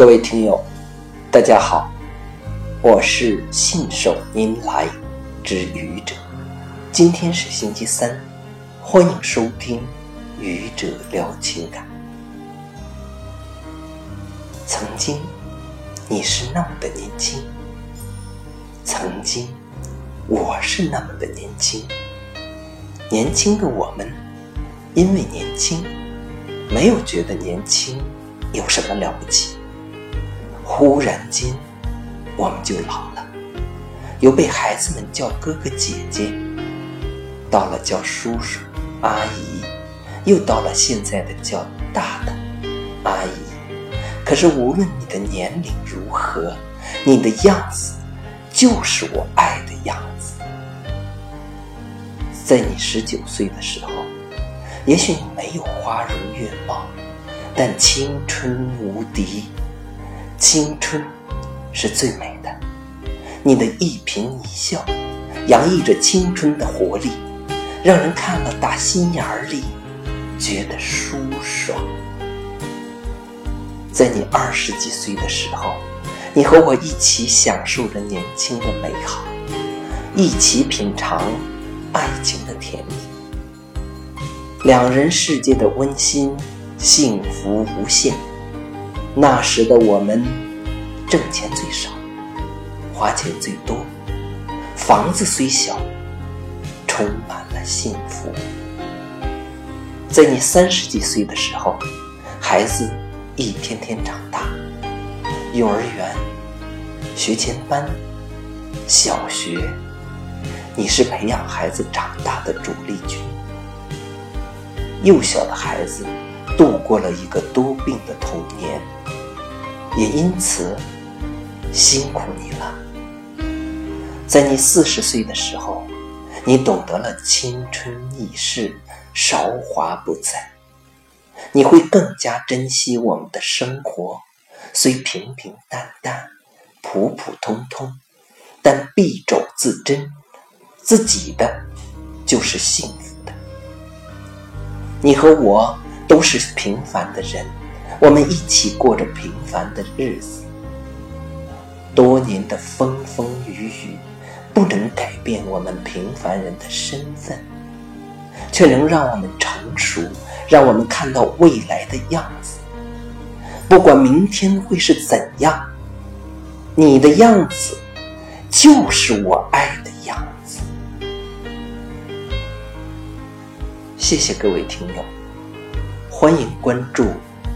各位听友，大家好，我是信手拈来之愚者。今天是星期三，欢迎收听愚者聊情感。曾经你是那么的年轻，曾经我是那么的年轻。年轻的我们，因为年轻，没有觉得年轻有什么了不起。忽然间，我们就老了，由被孩子们叫哥哥姐姐，到了叫叔叔阿姨，又到了现在的叫大的阿姨。可是无论你的年龄如何，你的样子就是我爱的样子。在你十九岁的时候，也许你没有花容月貌，但青春无敌。青春是最美的，你的一颦一笑，洋溢着青春的活力，让人看了打心眼里觉得舒爽。在你二十几岁的时候，你和我一起享受着年轻的美好，一起品尝爱情的甜蜜，两人世界的温馨，幸福无限。那时的我们，挣钱最少，花钱最多，房子虽小，充满了幸福。在你三十几岁的时候，孩子一天天长大，幼儿园、学前班、小学，你是培养孩子长大的主力军。幼小的孩子度过了一个多病的童年。也因此辛苦你了。在你四十岁的时候，你懂得了青春易逝，韶华不再，你会更加珍惜我们的生活，虽平平淡淡、普普通通，但敝帚自珍，自己的就是幸福的。你和我都是平凡的人。我们一起过着平凡的日子，多年的风风雨雨不能改变我们平凡人的身份，却能让我们成熟，让我们看到未来的样子。不管明天会是怎样，你的样子就是我爱的样子。谢谢各位听友，欢迎关注。